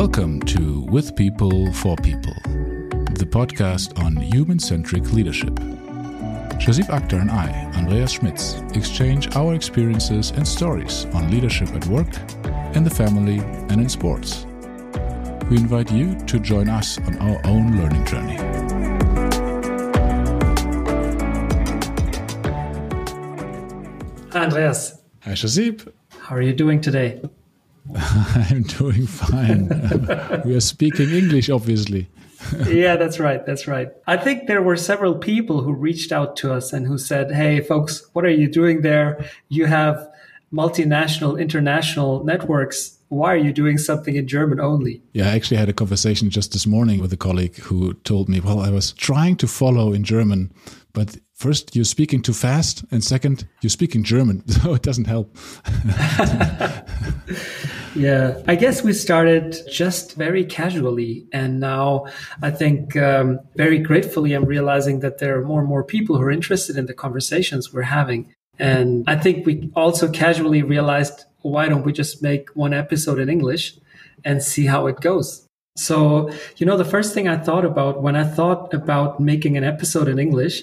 Welcome to With People for People, the podcast on human centric leadership. Shahzeeb Akhtar and I, Andreas Schmitz, exchange our experiences and stories on leadership at work, in the family, and in sports. We invite you to join us on our own learning journey. Hi, Andreas. Hi, Shahzeeb. How are you doing today? I'm doing fine. we are speaking English, obviously. yeah, that's right. That's right. I think there were several people who reached out to us and who said, Hey, folks, what are you doing there? You have multinational, international networks. Why are you doing something in German only? Yeah, I actually had a conversation just this morning with a colleague who told me, Well, I was trying to follow in German, but first you're speaking too fast and second you're speaking german so it doesn't help. Yeah i guess we started just very casually and now i think um, very gratefully i'm realizing that there are more and more people who are interested in the conversations we're having. And i think we also casually realized why don't we just make one episode in english and see how it goes? So you know the first thing i thought about when i thought about making an episode in english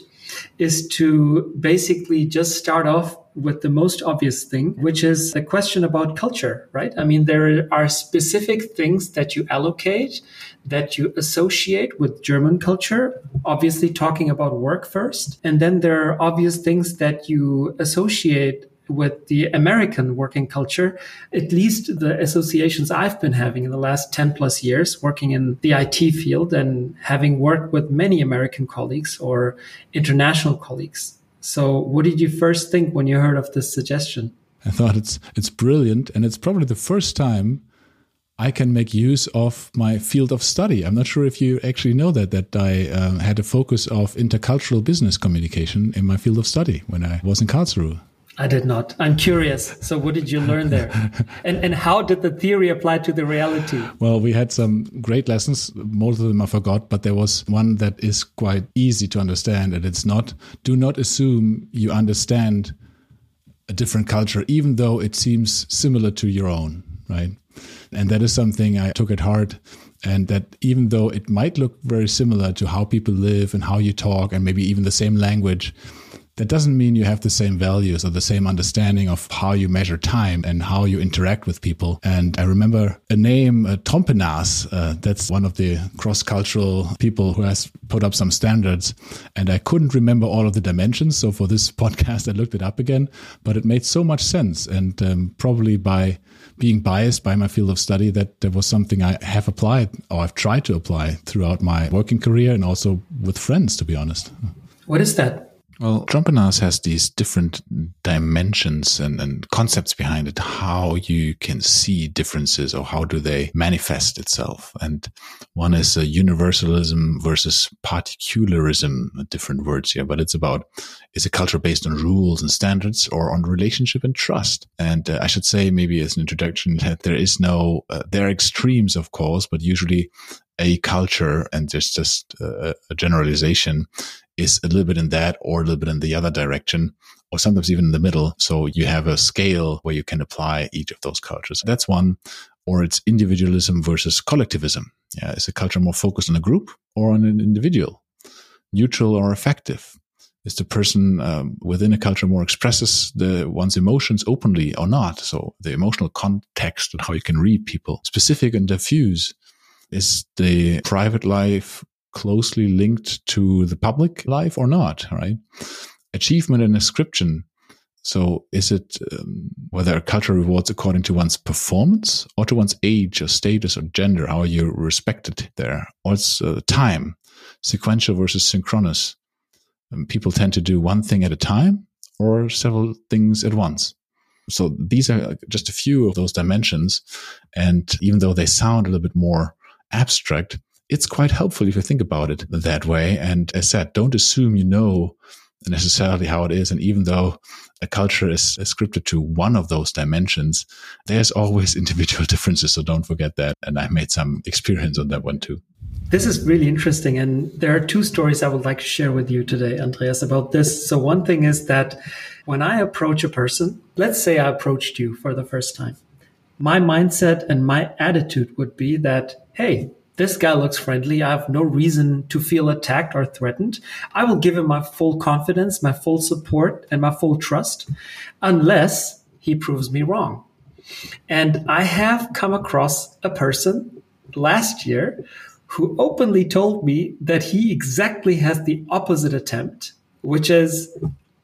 is to basically just start off with the most obvious thing, which is the question about culture, right? I mean, there are specific things that you allocate, that you associate with German culture, obviously talking about work first. And then there are obvious things that you associate with the American working culture, at least the associations I've been having in the last 10 plus years working in the IT field and having worked with many American colleagues or international colleagues. So what did you first think when you heard of this suggestion? I thought it's it's brilliant and it's probably the first time I can make use of my field of study. I'm not sure if you actually know that that I um, had a focus of intercultural business communication in my field of study when I was in Karlsruhe. I did not. I'm curious. So, what did you learn there? and, and how did the theory apply to the reality? Well, we had some great lessons. Most of them I forgot, but there was one that is quite easy to understand. And it's not, do not assume you understand a different culture, even though it seems similar to your own, right? And that is something I took at heart. And that even though it might look very similar to how people live and how you talk, and maybe even the same language, that doesn't mean you have the same values or the same understanding of how you measure time and how you interact with people. And I remember a name, uh, Trompenaars, uh, that's one of the cross cultural people who has put up some standards. And I couldn't remember all of the dimensions. So for this podcast, I looked it up again, but it made so much sense. And um, probably by being biased by my field of study, that there was something I have applied or I've tried to apply throughout my working career and also with friends, to be honest. What is that? Well, Trompenaars has these different dimensions and, and concepts behind it, how you can see differences or how do they manifest itself. And one is a universalism versus particularism, different words here, but it's about is a culture based on rules and standards or on relationship and trust? And uh, I should say, maybe as an introduction, that there is no, uh, there are extremes, of course, but usually a culture, and there's just a, a generalization, is a little bit in that or a little bit in the other direction, or sometimes even in the middle. So you have a scale where you can apply each of those cultures. That's one. Or it's individualism versus collectivism. Yeah, is a culture more focused on a group or on an individual? Neutral or effective? Is the person um, within a culture more expresses the one's emotions openly or not? So the emotional context and how you can read people, specific and diffuse. Is the private life closely linked to the public life or not, right? Achievement and ascription. So is it um, whether a culture rewards according to one's performance or to one's age or status or gender? How you're you respected there? Or it's uh, time, sequential versus synchronous. Um, people tend to do one thing at a time or several things at once. So these are just a few of those dimensions. And even though they sound a little bit more abstract, it's quite helpful if you think about it that way. And as said, don't assume you know necessarily how it is. And even though a culture is scripted to one of those dimensions, there's always individual differences. So don't forget that. And I made some experience on that one too. This is really interesting. And there are two stories I would like to share with you today, Andreas, about this. So one thing is that when I approach a person, let's say I approached you for the first time my mindset and my attitude would be that, hey, this guy looks friendly. I have no reason to feel attacked or threatened. I will give him my full confidence, my full support, and my full trust, unless he proves me wrong. And I have come across a person last year who openly told me that he exactly has the opposite attempt, which is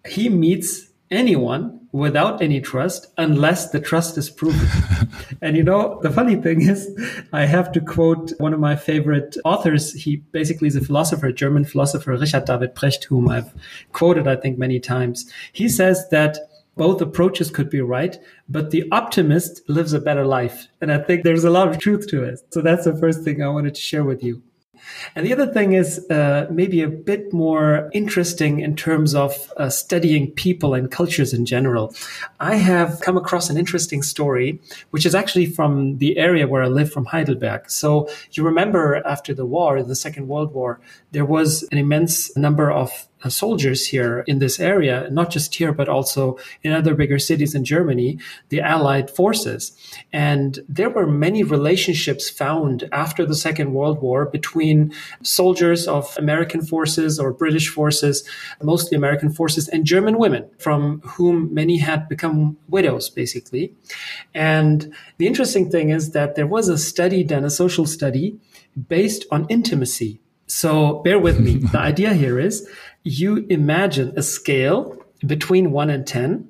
he meets anyone without any trust unless the trust is proven. and you know, the funny thing is, I have to quote one of my favorite authors. He basically is a philosopher, German philosopher, Richard David Precht, whom I've quoted, I think, many times. He says that both approaches could be right, but the optimist lives a better life. And I think there's a lot of truth to it. So that's the first thing I wanted to share with you. And the other thing is uh, maybe a bit more interesting in terms of uh, studying people and cultures in general. I have come across an interesting story, which is actually from the area where I live, from Heidelberg. So you remember after the war, the Second World War, there was an immense number of Uh, soldiers here in this area, not just here, but also in other bigger cities in Germany, the Allied forces. And there were many relationships found after the Second World War between soldiers of American forces or British forces, mostly American forces, and German women, from whom many had become widows, basically. And the interesting thing is that there was a study done, a social study, based on intimacy. So bear with me. the idea here is you imagine a scale between 1 and 10,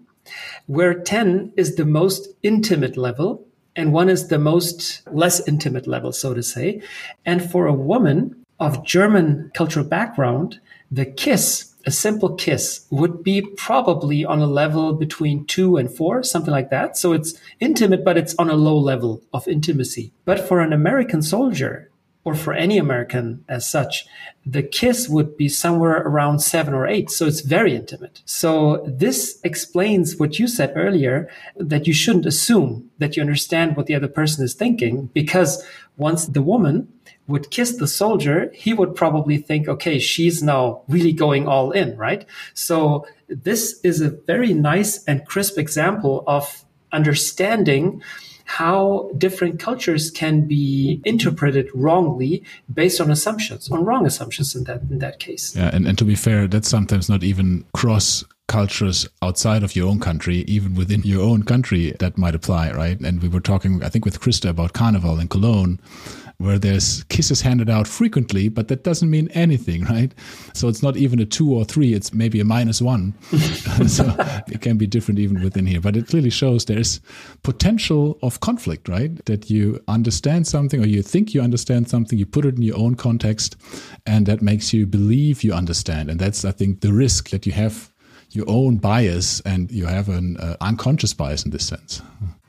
where 10 is the most intimate level and 1 is the most less intimate level, so to say. And for a woman of German cultural background, the kiss, a simple kiss, would be probably on a level between 2 and 4, something like that. So it's intimate, but it's on a low level of intimacy. But for an American soldier, or for any American as such, the kiss would be somewhere around seven or eight. So it's very intimate. So this explains what you said earlier that you shouldn't assume that you understand what the other person is thinking because once the woman would kiss the soldier, he would probably think, okay, she's now really going all in, right? So this is a very nice and crisp example of understanding how different cultures can be interpreted wrongly based on assumptions, on wrong assumptions in that in that case. Yeah, and, and to be fair, that's sometimes not even cross cultures outside of your own country, even within your own country, that might apply, right? And we were talking, I think, with Krista about Carnival in Cologne where there's kisses handed out frequently, but that doesn't mean anything, right? So it's not even a two or three, it's maybe a minus one. so it can be different even within here. But it clearly shows there's potential of conflict, right? That you understand something or you think you understand something, you put it in your own context, and that makes you believe you understand. And that's, I think, the risk that you have your own bias and you have an uh, unconscious bias in this sense.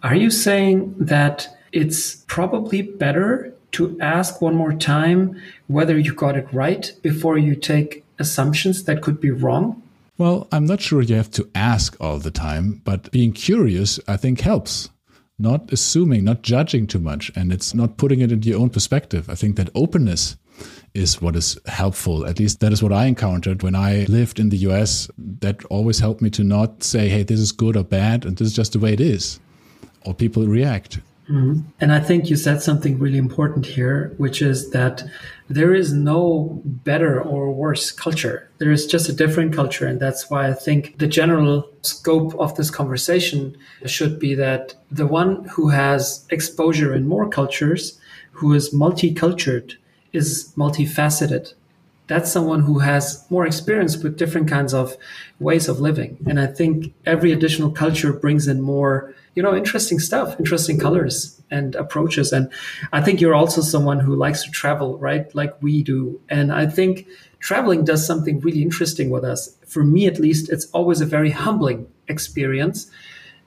Are you saying that it's probably better to ask one more time whether you got it right before you take assumptions that could be wrong? Well, I'm not sure you have to ask all the time, but being curious, I think, helps. Not assuming, not judging too much, and it's not putting it into your own perspective. I think that openness is what is helpful. At least that is what I encountered when I lived in the US. That always helped me to not say, hey, this is good or bad, and this is just the way it is, or people react. Mm-hmm. And I think you said something really important here, which is that there is no better or worse culture. There is just a different culture. And that's why I think the general scope of this conversation should be that the one who has exposure in more cultures, who is multicultured, is multifaceted. That's someone who has more experience with different kinds of ways of living. And I think every additional culture brings in more you know interesting stuff interesting colors and approaches. And i think you're also someone who likes to travel right? Like we do. And i think traveling does something really interesting with us. For me at least it's always a very humbling experience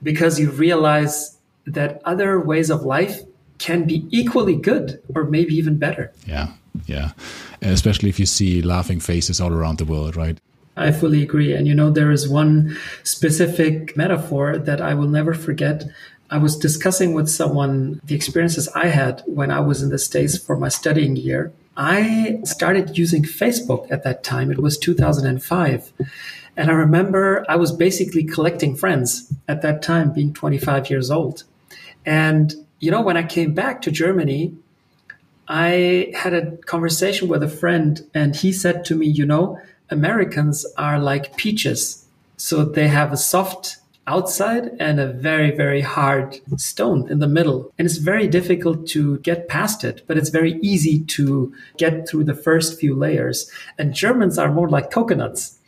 because you realize that other ways of life can be equally good or maybe even better. Yeah yeah. Especially if you see laughing faces all around the world right I fully agree. And you know, there is one specific metaphor that I will never forget. I was discussing with someone the experiences I had when I was in the States for my studying year. I started using Facebook at that time. It was 2005. And I remember I was basically collecting friends at that time, being 25 years old. And you know, when I came back to Germany, I had a conversation with a friend, and he said to me, You know, Americans are like peaches. So they have a soft outside and a very, very hard stone in the middle. And it's very difficult to get past it, but it's very easy to get through the first few layers. And Germans are more like coconuts.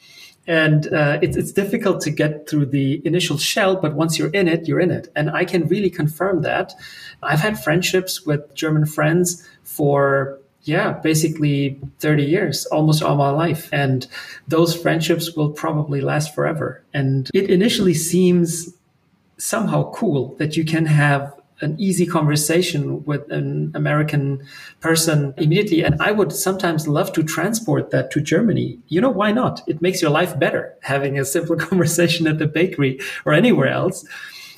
And uh, it's, it's difficult to get through the initial shell, but once you're in it, you're in it. And I can really confirm that. I've had friendships with German friends for yeah, basically 30 years, almost all my life. And those friendships will probably last forever. And it initially seems somehow cool that you can have an easy conversation with an American person immediately. And I would sometimes love to transport that to Germany. You know, why not? It makes your life better having a simple conversation at the bakery or anywhere else.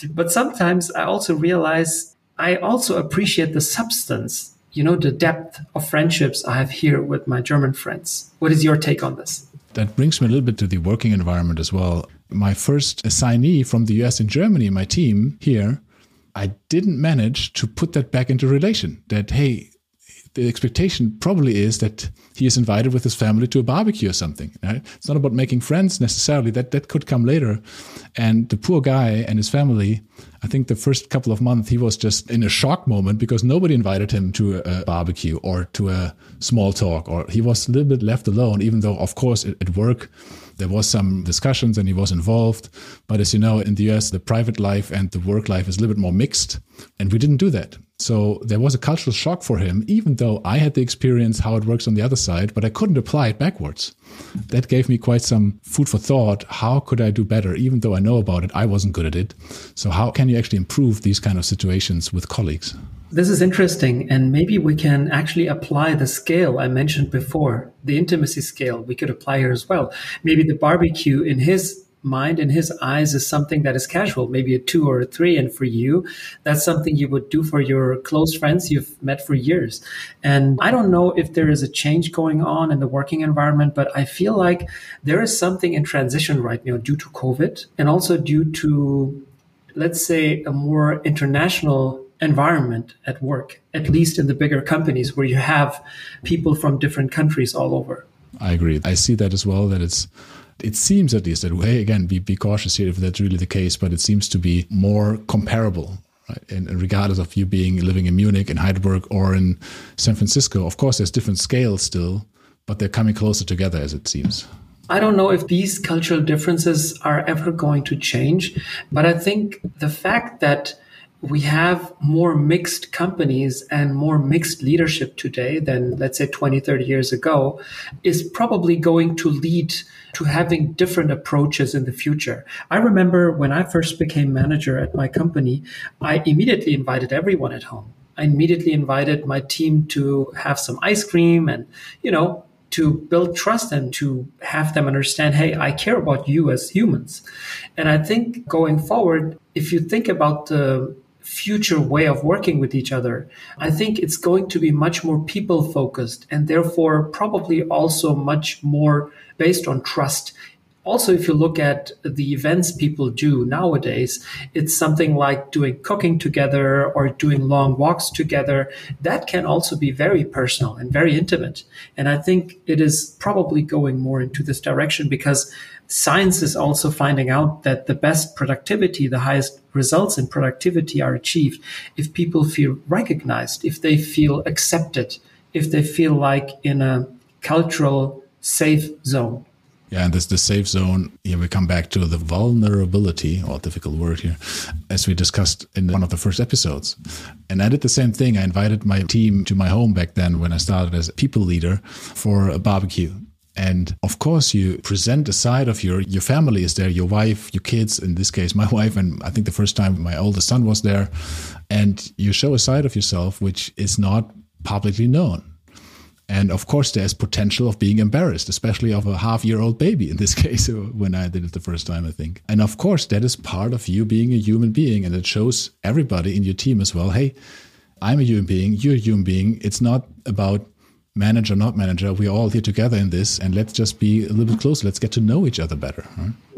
But sometimes I also realize I also appreciate the substance you know, the depth of friendships I have here with my German friends. What is your take on this? That brings me a little bit to the working environment as well. My first assignee from the US in Germany, my team here, I didn't manage to put that back into relation. That, hey, the expectation probably is that he is invited with his family to a barbecue or something. Right? It's not about making friends necessarily. That that could come later. And the poor guy and his family, I think the first couple of months he was just in a shock moment because nobody invited him to a, barbecue or to a small talk, or he was a little bit left alone. Even though, of course, at work there was some discussions and he was involved. But as you know, in the US, the private life and the work life is a little bit more mixed, and we didn't do that. So there was a cultural shock for him, even though I had the experience how it works on the other side, but I couldn't apply it backwards. That gave me quite some food for thought. How could I do better? Even though I know about it, I wasn't good at it. So how can you actually improve these kind of situations with colleagues? This is interesting. And maybe we can actually apply the scale I mentioned before, the intimacy scale we could apply here as well. Maybe the barbecue in his mind in his eyes is something that is casual, maybe a two or a three. And for you, that's something you would do for your close friends you've met for years. And I don't know if there is a change going on in the working environment, but I feel like there is something in transition right now due to COVID and also due to, let's say, a more international environment at work, at least in the bigger companies where you have people from different countries all over. I agree. I see that as well, that it's it seems at least that way again be, be cautious here if that's really the case but it seems to be more comparable right? And, regardless of you being living in munich in heidelberg or in san francisco of course there's different scales still but they're coming closer together as it seems. I don't know if these cultural differences are ever going to change, but I think the fact that we have more mixed companies and more mixed leadership today than, let's say, 20, 30 years ago, is probably going to lead to having different approaches in the future. I remember when I first became manager at my company, I immediately invited everyone at home. I immediately invited my team to have some ice cream and, you know, to build trust and to have them understand, hey, I care about you as humans. And I think going forward, if you think about the future way of working with each other. I think it's going to be much more people focused and therefore probably also much more based on trust. Also, if you look at the events people do nowadays, it's something like doing cooking together or doing long walks together. That can also be very personal and very intimate. And I think it is probably going more into this direction because science is also finding out that the best productivity, the highest results in productivity are achieved if people feel recognized, if they feel accepted, if they feel like in a cultural safe zone. Yeah, and this the safe zone. Here we come back to the vulnerability, or difficult word here, as we discussed in one of the first episodes. And I did the same thing. I invited my team to my home back then when I started as a people leader for a barbecue. And of course, you present a side of your your family is there, your wife, your kids. In this case, my wife, and I think the first time my oldest son was there, and you show a side of yourself which is not publicly known. And of course, there's potential of being embarrassed, especially of a half year old baby in this case, when I did it the first time, I think. And of course, that is part of you being a human being. And it shows everybody in your team as well hey, I'm a human being, you're a human being. It's not about manager, not manager, we're all here together in this, and let's just be a little bit closer. Let's get to know each other better.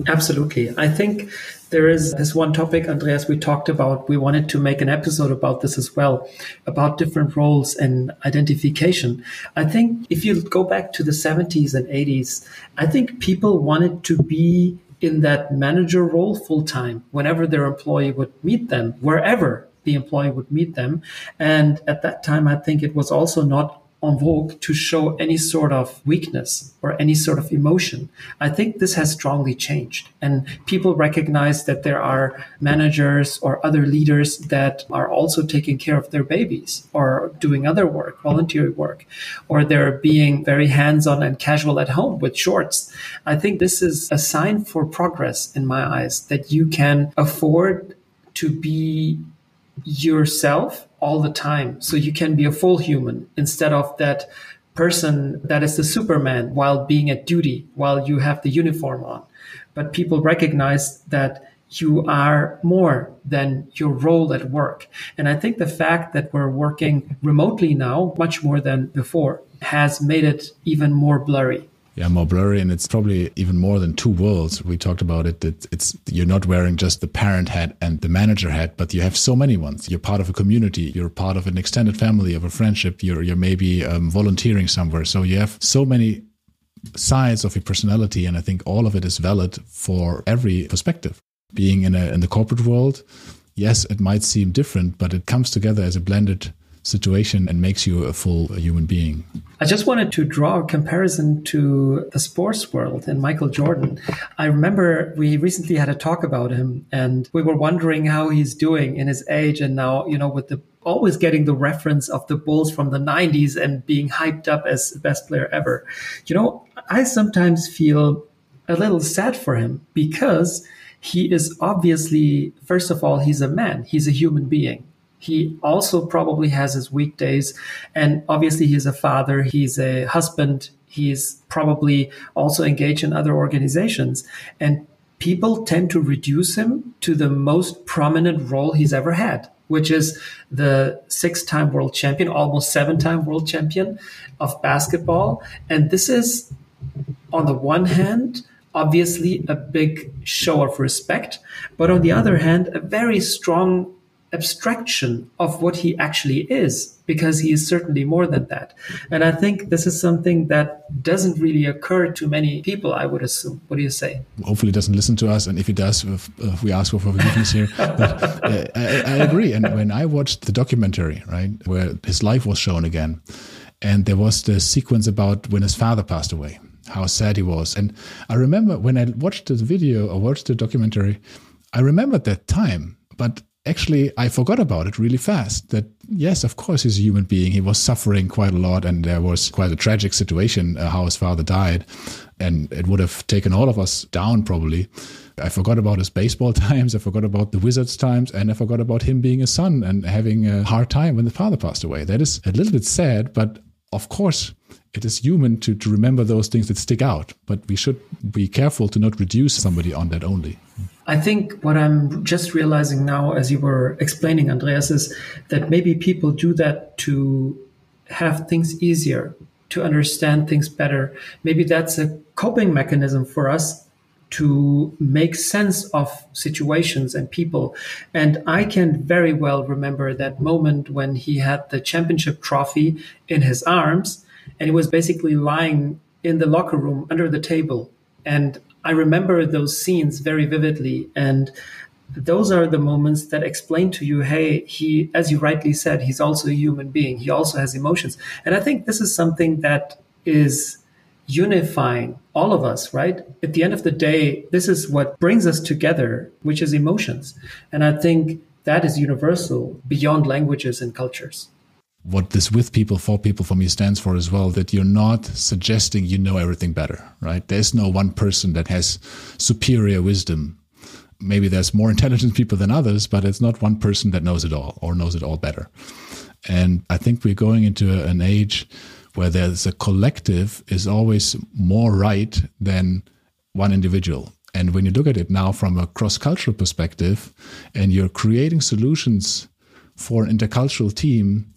Absolutely. I think there is this one topic, Andreas, we talked about. We wanted to make an episode about this as well, about different roles and identification. I think if you go back to the 70s and 80s, I think people wanted to be in that manager role full time whenever their employee would meet them, wherever the employee would meet them. And at that time, I think it was also not en vogue to show any sort of weakness or any sort of emotion. I think this has strongly changed. And people recognize that there are managers or other leaders that are also taking care of their babies or doing other work, voluntary work, or they're being very hands on and casual at home with shorts. I think this is a sign for progress in my eyes that you can afford to be yourself all the time. So you can be a full human instead of that person that is the Superman while being at duty, while you have the uniform on. But people recognize that you are more than your role at work. And I think the fact that we're working remotely now, much more than before, has made it even more blurry yeah more blurry and it's probably even more than two worlds. We talked about it that it's you're not wearing just the parent hat and the manager hat but you have so many ones. You're part of a community you're part of an extended family of a friendship you're you're maybe um, volunteering somewhere. So you have so many sides of your personality and i think all of it is valid for every perspective. Being in a in the corporate world yes it might seem different but it comes together as a blended situation and makes you a full human being. I just wanted to draw a comparison to the sports world and Michael Jordan. I remember we recently had a talk about him and we were wondering how he's doing in his age and now, you know, with the always getting the reference of the Bulls from the 90s and being hyped up as the best player ever. You know, I sometimes feel a little sad for him because he is obviously, first of all, he's a man, he's a human being he also probably has his weekdays. And obviously, he's a father, he's a husband, he's probably also engaged in other organizations. And people tend to reduce him to the most prominent role he's ever had, which is the six time world champion, almost seven time world champion of basketball. And this is, on the one hand, obviously a big show of respect, but on the other hand, a very strong abstraction of what he actually is, because he is certainly more than that. And I think this is something that doesn't really occur to many people, I would assume. What do you say? Hopefully, he doesn't listen to us. And if he does, if, if we ask for forgiveness here. But uh, I, I agree. And when I watched the documentary, right, where his life was shown again, and there was the sequence about when his father passed away, how sad he was. And I remember when I watched the video or watched the documentary, I remembered that time. But actually I forgot about it really fast. That yes, of course he's a human being. He was suffering quite a lot, and there was quite a tragic situation uh, how his father died, and it would have taken all of us down probably. I forgot about his baseball times. I forgot about the Wizards times, and I forgot about him being a son and having a hard time when the father passed away. That is a little bit sad, but of course it is human to, to remember those things that stick out, but we should be careful to not reduce somebody on that only. I think what I'm just realizing now, as you were explaining, Andreas, is that maybe people do that to have things easier, to understand things better. Maybe that's a coping mechanism for us to make sense of situations and people. And I can very well remember that moment when he had the championship trophy in his arms and he was basically lying in the locker room under the table. And I remember those scenes very vividly. And those are the moments that explain to you, hey, he, as you rightly said, he's also a human being. He also has emotions. And I think this is something that is unifying all of us, right? At the end of the day, this is what brings us together, which is emotions. And I think that is universal beyond languages and cultures what this with people for people for me stands for as well that you're not suggesting you know everything better right? There's no one person that has superior wisdom. Maybe there's more intelligent people than others but it's not one person that knows it all or knows it all better. And i think we're going into an age where there's a collective is always more right than one individual. And when you look at it now from a cross-cultural perspective and you're creating solutions for an intercultural team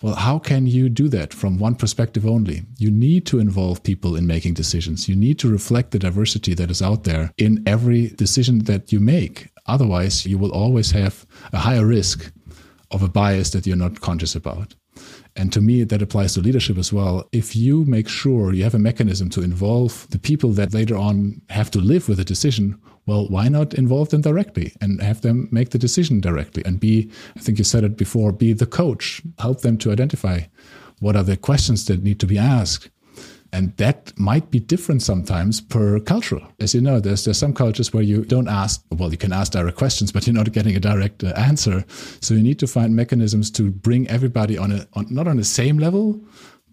Well, how can you do that from one perspective only? You need to involve people in making decisions. You need to reflect the diversity that is out there in every decision that you make. Otherwise, you will always have a higher risk of a bias that you're not conscious about. And to me, that applies to leadership as well. If you make sure you have a mechanism to involve the people that later on have to live with a decision, well, why not involve them directly and have them make the decision directly and be, I think you said it before, be the coach, help them to identify what are the questions that need to be asked. And that might be different sometimes per culture. As you know, there's, there's some cultures where you don't ask, well, you can ask direct questions, but you're not getting a direct uh, answer. So you need to find mechanisms to bring everybody on a, on, not on the same level,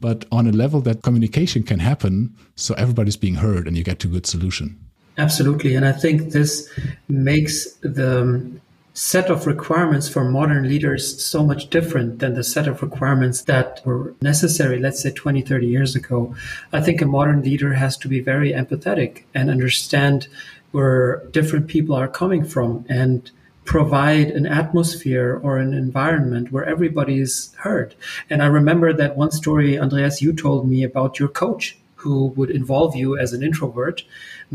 but on a level that communication can happen. So everybody's being heard and you get to a good solution. Absolutely. And I think this makes the um, set of requirements for modern leaders so much different than the set of requirements that were necessary, let's say 20, 30 years ago. I think a modern leader has to be very empathetic and understand where different people are coming from and provide an atmosphere or an environment where everybody is heard. And I remember that one story, Andreas, you told me about your coach who would involve you as an introvert,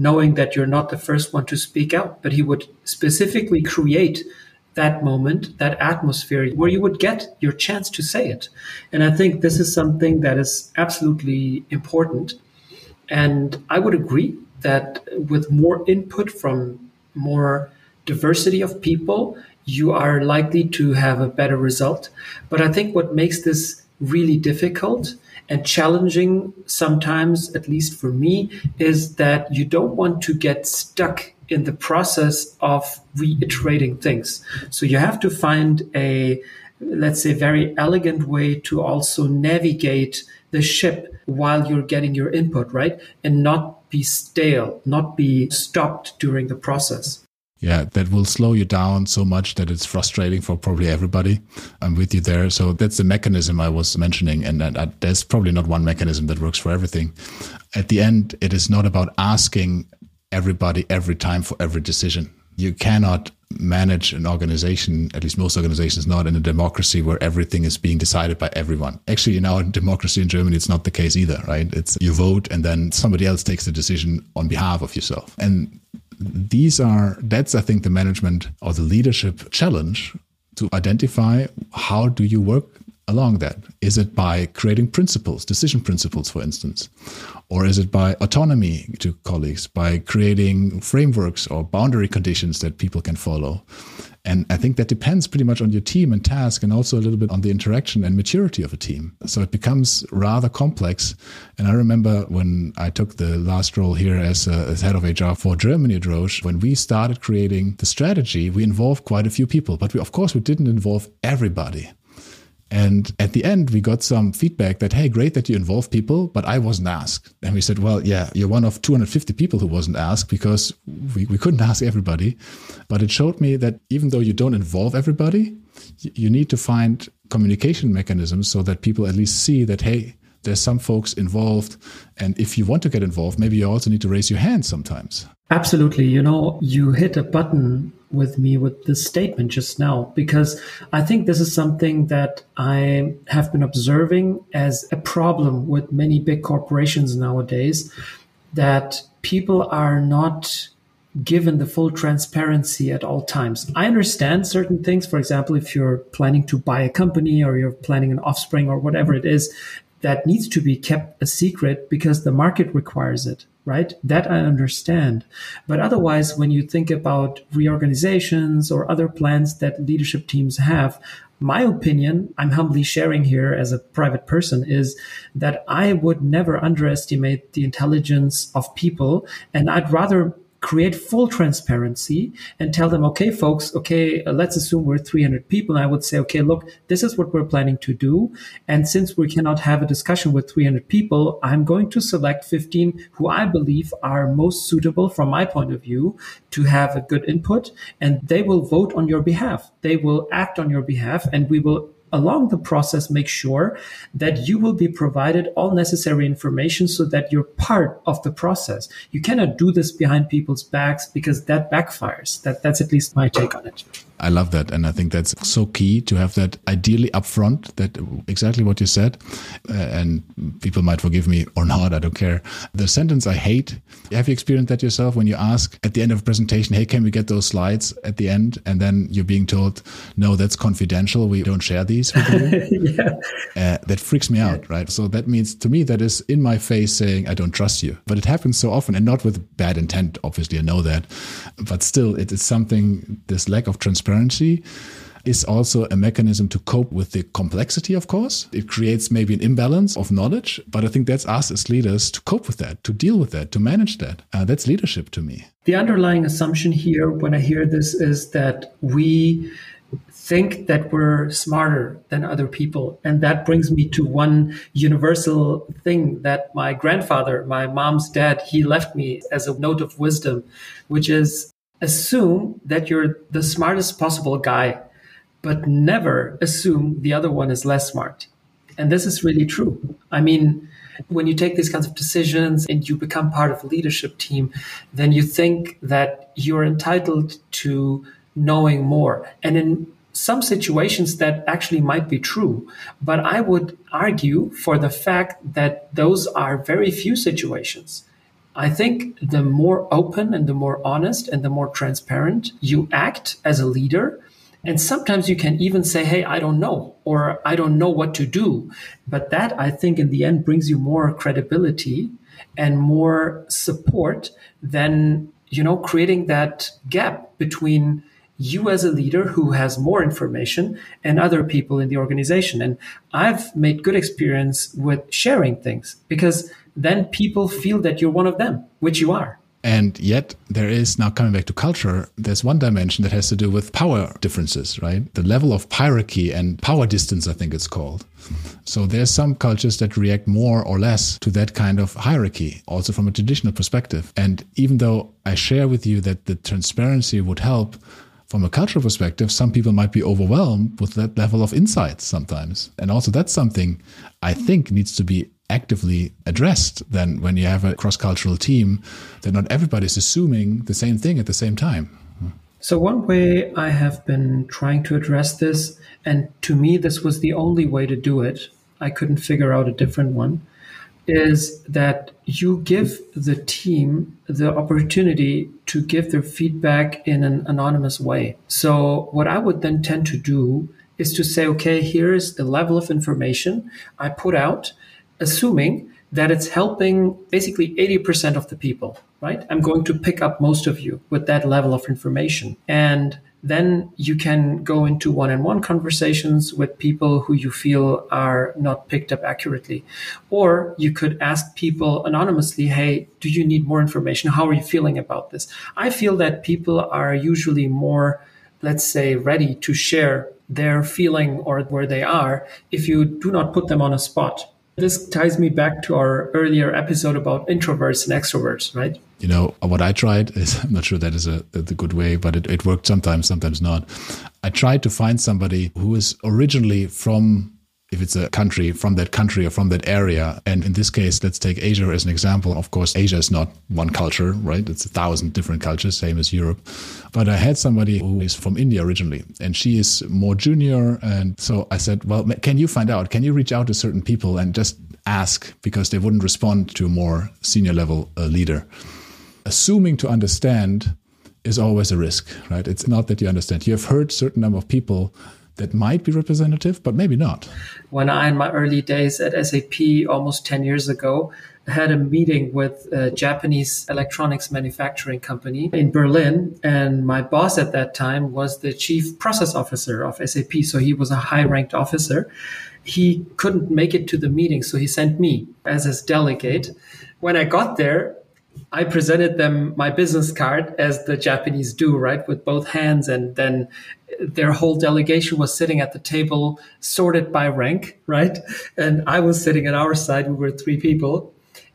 knowing that you're not the first one to speak out, but he would specifically create that moment, that atmosphere where you would get your chance to say it. And I think this is something that is absolutely important. And I would agree that with more input from more diversity of people, you are likely to have a better result. But I think what makes this really difficult and challenging sometimes, at least for me, is that you don't want to get stuck in the process of reiterating things. So you have to find a, let's say, very elegant way to also navigate the ship while you're getting your input, right? And not be stale, not be stopped during the process yeah, that will slow you down so much that it's frustrating for probably everybody. I'm with you there. So that's the mechanism I was mentioning. And that, there's probably not one mechanism that works for everything. At the end, it is not about asking everybody every time for every decision. You cannot manage an organization, at least most organizations not in a democracy where everything is being decided by everyone. Actually, in our democracy in Germany, it's not the case either, right? It's you vote and then somebody else takes the decision on behalf of yourself. And these are that's i think the management or the leadership challenge to identify how do you work along that is it by creating principles decision principles for instance or is it by autonomy to colleagues by creating frameworks or boundary conditions that people can follow and I think that depends pretty much on your team and task and also a little bit on the interaction and maturity of a team. So it becomes rather complex. And I remember when I took the last role here as, uh, as head of HR for Germany at Roche, when we started creating the strategy, we involved quite a few people, but we, of course, we didn't involve everybody. And at the end, we got some feedback that, hey, great that you involve people, but I wasn't asked. And we said, well, yeah, you're one of 250 people who wasn't asked because we, we couldn't ask everybody. But it showed me that even though you don't involve everybody, you need to find communication mechanisms so that people at least see that, hey, there's some folks involved. And if you want to get involved, maybe you also need to raise your hand sometimes. Absolutely. You know, you hit a button with me with this statement just now, because I think this is something that I have been observing as a problem with many big corporations nowadays that people are not given the full transparency at all times. I understand certain things. For example, if you're planning to buy a company or you're planning an offspring or whatever it is, that needs to be kept a secret because the market requires it right? That I understand. But otherwise, when you think about reorganizations or other plans that leadership teams have, my opinion, I'm humbly sharing here as a private person, is that I would never underestimate the intelligence of people. And I'd rather create full transparency and tell them, okay, folks, okay, uh, let's assume we're 300 people. And I would say, okay, look, this is what we're planning to do. And since we cannot have a discussion with 300 people, I'm going to select 15 who I believe are most suitable from my point of view to have a good input. And they will vote on your behalf. They will act on your behalf and we will along the process, make sure that you will be provided all necessary information so that you're part of the process. You cannot do this behind people's backs because that backfires. That, that's at least my take on it. I love that. And I think that's so key to have that ideally upfront, that exactly what you said. Uh, and people might forgive me or not, I don't care. The sentence I hate, have you experienced that yourself when you ask at the end of a presentation, hey, can we get those slides at the end? And then you're being told, no, that's confidential. We don't share these with you. yeah. Uh, that freaks me out, right? So that means to me, that is in my face saying, I don't trust you. But it happens so often and not with bad intent. Obviously, I know that. But still, it is something, this lack of transparency is also a mechanism to cope with the complexity, of course. It creates maybe an imbalance of knowledge, but I think that's us as leaders to cope with that, to deal with that, to manage that. Uh, that's leadership to me. The underlying assumption here, when I hear this, is that we think that we're smarter than other people. And that brings me to one universal thing that my grandfather, my mom's dad, he left me as a note of wisdom, which is assume that you're the smartest possible guy but never assume the other one is less smart. And this is really true. I mean, when you take these kinds of decisions and you become part of a leadership team, then you think that you're entitled to knowing more. And in some situations that actually might be true. But I would argue for the fact that those are very few situations. I think the more open and the more honest and the more transparent you act as a leader, and sometimes you can even say, Hey, I don't know, or I don't know what to do. But that I think in the end brings you more credibility and more support than, you know, creating that gap between you as a leader who has more information and other people in the organization. And I've made good experience with sharing things because then people feel that you're one of them, which you are. And yet, there is now coming back to culture, there's one dimension that has to do with power differences, right? The level of hierarchy and power distance, I think it's called. So there's some cultures that react more or less to that kind of hierarchy, also from a traditional perspective. And even though I share with you that the transparency would help, from a cultural perspective, some people might be overwhelmed with that level of insight sometimes. And also, that's something I think needs to be actively addressed then when you have a cross cultural team, that not everybody's assuming the same thing at the same time. So, one way I have been trying to address this, and to me, this was the only way to do it, I couldn't figure out a different one, is that you give the team the opportunity to give their feedback in an anonymous way. So, what I would then tend to do is to say, okay, here's the level of information I put out assuming that it's helping basically 80% of the people, right? I'm going to pick up most of you with that level of information. And then you can go into one on one conversations with people who you feel are not picked up accurately. Or you could ask people anonymously, Hey, do you need more information? How are you feeling about this? I feel that people are usually more, let's say, ready to share their feeling or where they are if you do not put them on a spot this ties me back to our earlier episode about introverts and extroverts, right? You know, what I tried is, I'm not sure that is a, the good way, but it, it worked sometimes, sometimes not. I tried to find somebody who is originally from if it's a country from that country or from that area. And in this case, let's take Asia as an example. Of course, Asia is not one culture, right? It's a thousand different cultures, same as Europe. But I had somebody who is from India originally, and she is more junior. And so I said, well, can you find out? Can you reach out to certain people and just ask because they wouldn't respond to a more senior level uh, leader? Assuming to understand is always a risk, right? It's not that you understand. You have heard certain number of people that might be representative, but maybe not. When I, in my early days at SAP, almost 10 years ago, had a meeting with a Japanese electronics manufacturing company in Berlin. And my boss at that time was the chief process officer of SAP. So he was a high ranked officer. He couldn't make it to the meeting. So he sent me as his delegate. When I got there, I presented them my business card as the Japanese do, right, with both hands. And then their whole delegation was sitting at the table, sorted by rank, right? And I was sitting at our side. We were three people.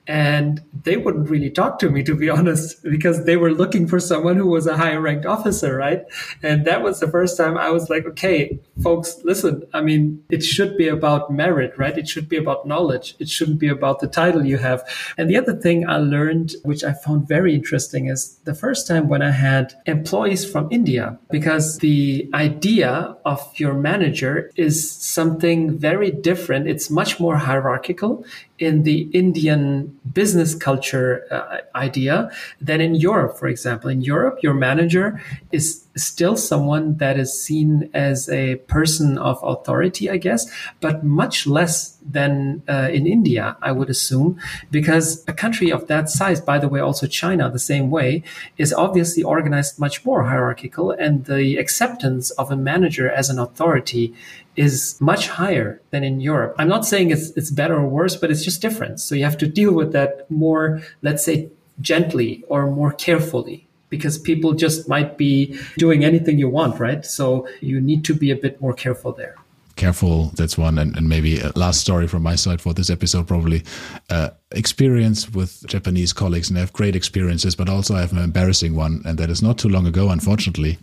And they wouldn't really talk to me to be honest because they were looking for someone who was a higher ranked officer right? And that was the first time i was like okay folks listen i mean it should be about merit right? It should be about knowledge. It shouldn't be about the title you have. And the other thing i learned which i found very interesting is the first time when i had employees from india because the idea of your manager is something very different. It's much more hierarchical in the Indian business culture uh, idea than in Europe, for example. In Europe, your manager is still someone that is seen as a person of authority, I guess, but much less than uh, in India, I would assume, because a country of that size, by the way, also China, the same way, is obviously organized much more hierarchical, and the acceptance of a manager as an authority is much higher than in Europe. I'm not saying it's it's better or worse, but it's just different. So you have to deal with that more, let's say, gently or more carefully because people just might be doing anything you want, right? So you need to be a bit more careful there careful. That's one. And, and maybe a last story from my side for this episode, probably uh, experience with Japanese colleagues. And I have great experiences, but also I have an embarrassing one. And that is not too long ago, unfortunately.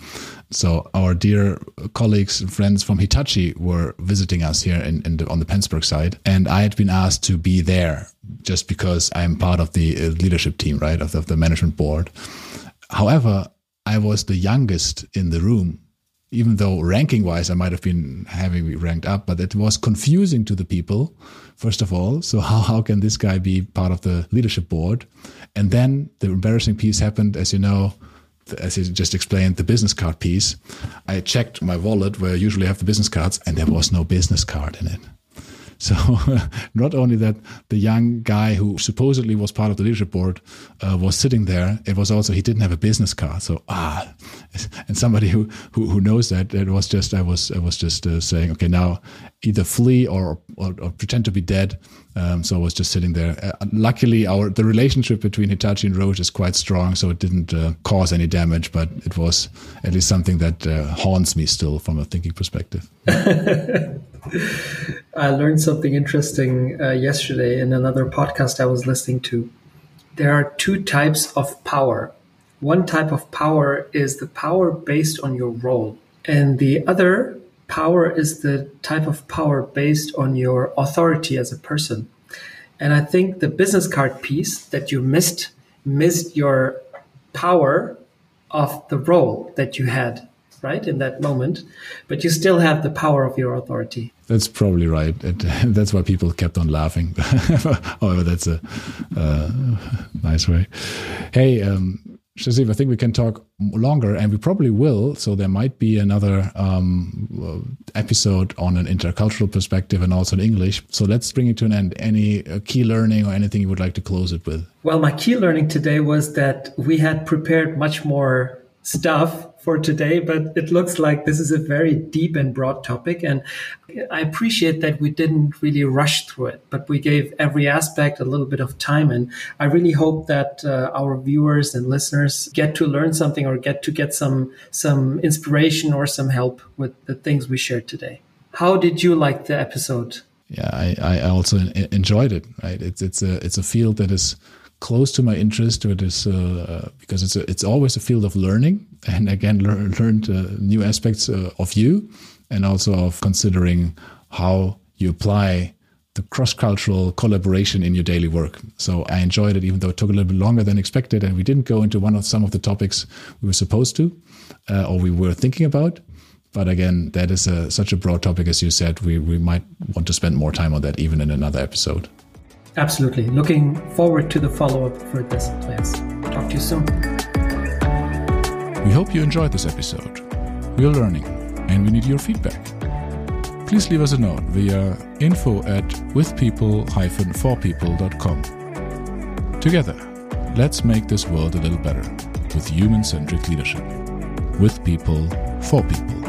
So our dear colleagues and friends from Hitachi were visiting us here in, in the, on the Penzberg side. And I had been asked to be there just because I'm part of the uh, leadership team, right, of the, of the management board. However, I was the youngest in the room even though ranking wise I might have been having ranked up, but it was confusing to the people, first of all. So how, how can this guy be part of the leadership board? And then the embarrassing piece happened, as you know, as you just explained, the business card piece. I checked my wallet where I usually have the business cards and there was no business card in it. So not only that the young guy who supposedly was part of the leadership board uh, was sitting there, it was also he didn't have a business card. So ah, and somebody who who, who knows that it was just I was I was just uh, saying okay now either flee or or, or pretend to be dead. Um, so I was just sitting there. Uh, luckily, our the relationship between Hitachi and Roche is quite strong, so it didn't uh, cause any damage. But it was at least something that uh, haunts me still from a thinking perspective. I learned something interesting uh, yesterday in another podcast I was listening to. There are two types of power. One type of power is the power based on your role, and the other power is the type of power based on your authority as a person. And I think the business card piece that you missed missed your power of the role that you had right in that moment but you still have the power of your authority that's probably right it, that's why people kept on laughing however that's a uh, nice way hey um, Shahzeeb, I think we can talk longer, and we probably will. So there might be another um, episode on an intercultural perspective and also in English. So let's bring it to an end. Any uh, key learning or anything you would like to close it with? Well, my key learning today was that we had prepared much more stuff for today, but it looks like this is a very deep and broad topic. And I appreciate that we didn't really rush through it, but we gave every aspect a little bit of time. And I really hope that uh, our viewers and listeners get to learn something or get to get some, some inspiration or some help with the things we shared today. How did you like the episode? Yeah, I, I also enjoyed it. Right, it's it's a it's a field that is close to my interest. Is uh, because it's a, it's always a field of learning, and again lear- learned uh, new aspects uh, of you, and also of considering how you apply the cross-cultural collaboration in your daily work. So I enjoyed it, even though it took a little bit longer than expected, and we didn't go into one of some of the topics we were supposed to, uh, or we were thinking about. But again, that is a, such a broad topic, as you said. We we might want to spend more time on that, even in another episode. Absolutely. Looking forward to the follow up for this, plans. Talk to you soon. We hope you enjoyed this episode. We are learning and we need your feedback. Please leave us a note via info at withpeople-forpeople.com. Together, let's make this world a little better with human centric leadership. With people, for people.